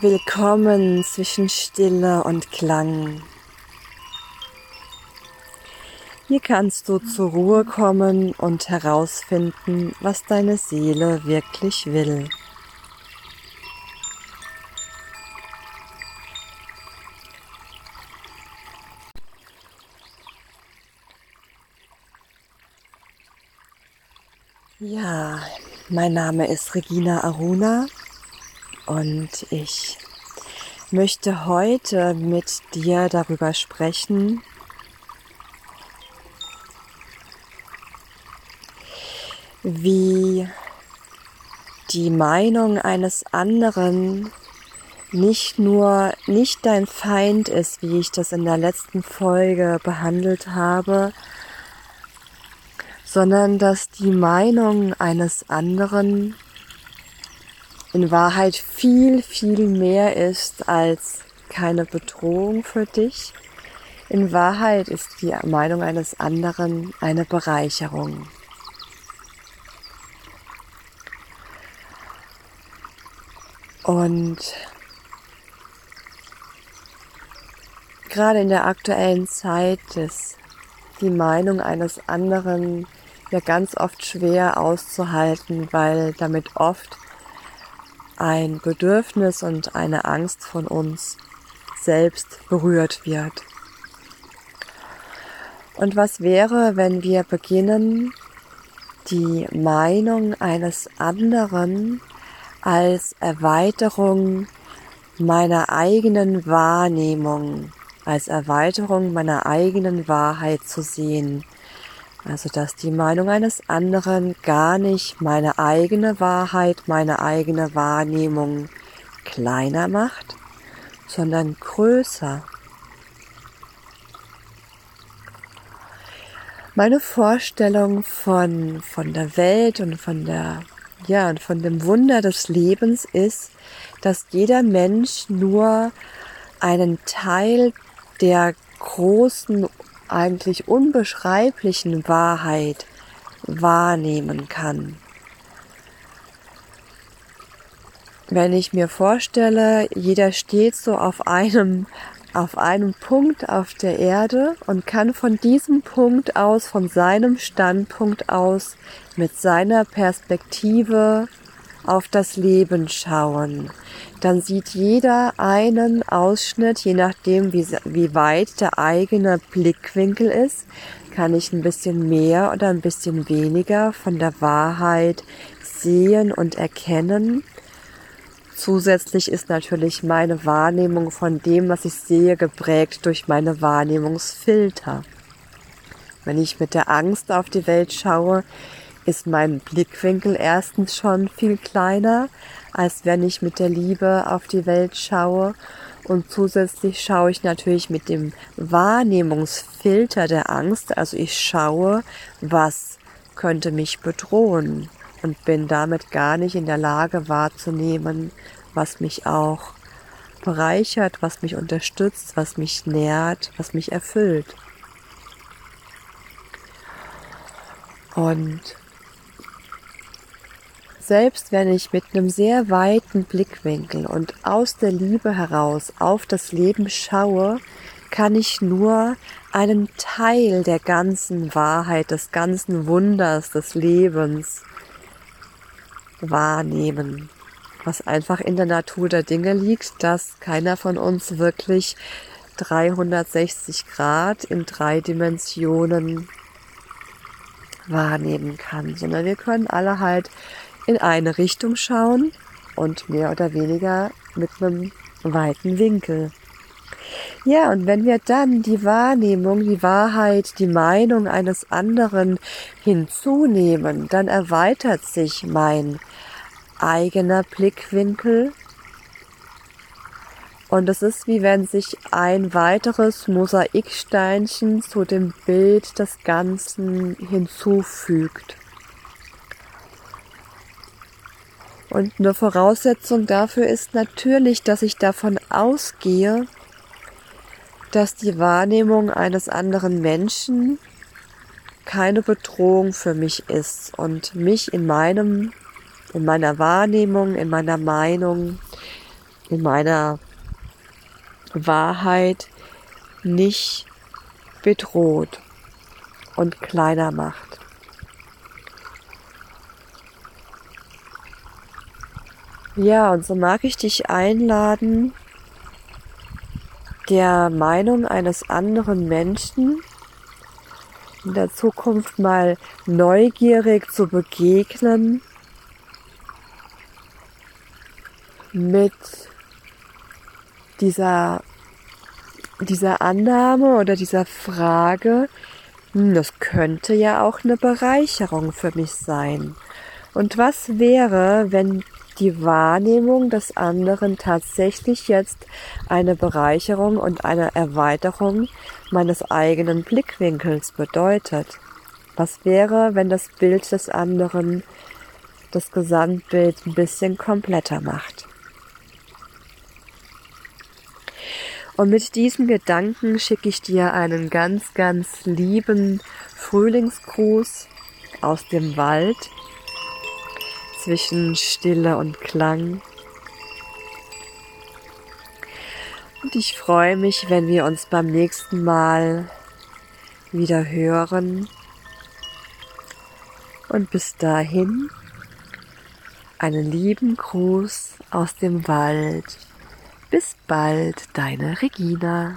willkommen zwischen Stille und Klang. Hier kannst du zur Ruhe kommen und herausfinden, was deine Seele wirklich will. Ja, mein Name ist Regina Aruna und ich möchte heute mit dir darüber sprechen, wie die Meinung eines anderen nicht nur nicht dein Feind ist, wie ich das in der letzten Folge behandelt habe, sondern dass die Meinung eines anderen in Wahrheit viel, viel mehr ist als keine Bedrohung für dich. In Wahrheit ist die Meinung eines anderen eine Bereicherung. Und gerade in der aktuellen Zeit ist die Meinung eines anderen ja ganz oft schwer auszuhalten, weil damit oft ein Bedürfnis und eine Angst von uns selbst berührt wird. Und was wäre, wenn wir beginnen, die Meinung eines anderen als Erweiterung meiner eigenen Wahrnehmung, als Erweiterung meiner eigenen Wahrheit zu sehen, also, dass die Meinung eines anderen gar nicht meine eigene Wahrheit, meine eigene Wahrnehmung kleiner macht, sondern größer. Meine Vorstellung von, von der Welt und von der, ja, und von dem Wunder des Lebens ist, dass jeder Mensch nur einen Teil der großen eigentlich unbeschreiblichen Wahrheit wahrnehmen kann. Wenn ich mir vorstelle, jeder steht so auf einem, auf einem Punkt auf der Erde und kann von diesem Punkt aus, von seinem Standpunkt aus, mit seiner Perspektive auf das Leben schauen, dann sieht jeder einen Ausschnitt, je nachdem, wie, wie weit der eigene Blickwinkel ist, kann ich ein bisschen mehr oder ein bisschen weniger von der Wahrheit sehen und erkennen. Zusätzlich ist natürlich meine Wahrnehmung von dem, was ich sehe, geprägt durch meine Wahrnehmungsfilter. Wenn ich mit der Angst auf die Welt schaue, ist mein Blickwinkel erstens schon viel kleiner, als wenn ich mit der Liebe auf die Welt schaue. Und zusätzlich schaue ich natürlich mit dem Wahrnehmungsfilter der Angst. Also ich schaue, was könnte mich bedrohen und bin damit gar nicht in der Lage wahrzunehmen, was mich auch bereichert, was mich unterstützt, was mich nährt, was mich erfüllt. Und selbst wenn ich mit einem sehr weiten Blickwinkel und aus der Liebe heraus auf das Leben schaue, kann ich nur einen Teil der ganzen Wahrheit, des ganzen Wunders des Lebens wahrnehmen, was einfach in der Natur der Dinge liegt, dass keiner von uns wirklich 360 Grad in drei Dimensionen wahrnehmen kann, sondern wir können alle halt in eine Richtung schauen und mehr oder weniger mit einem weiten Winkel. Ja, und wenn wir dann die Wahrnehmung, die Wahrheit, die Meinung eines anderen hinzunehmen, dann erweitert sich mein eigener Blickwinkel. Und es ist wie wenn sich ein weiteres Mosaiksteinchen zu dem Bild des Ganzen hinzufügt. Und eine Voraussetzung dafür ist natürlich, dass ich davon ausgehe, dass die Wahrnehmung eines anderen Menschen keine Bedrohung für mich ist und mich in meinem, in meiner Wahrnehmung, in meiner Meinung in meiner Wahrheit nicht bedroht und kleiner macht. Ja, und so mag ich dich einladen, der Meinung eines anderen Menschen in der Zukunft mal neugierig zu begegnen mit dieser, dieser Annahme oder dieser Frage, hm, das könnte ja auch eine Bereicherung für mich sein. Und was wäre, wenn die Wahrnehmung des anderen tatsächlich jetzt eine Bereicherung und eine Erweiterung meines eigenen Blickwinkels bedeutet? Was wäre, wenn das Bild des anderen das Gesamtbild ein bisschen kompletter macht? Und mit diesen Gedanken schicke ich dir einen ganz, ganz lieben Frühlingsgruß aus dem Wald zwischen Stille und Klang. Und ich freue mich, wenn wir uns beim nächsten Mal wieder hören. Und bis dahin einen lieben Gruß aus dem Wald. Bis bald, deine Regina.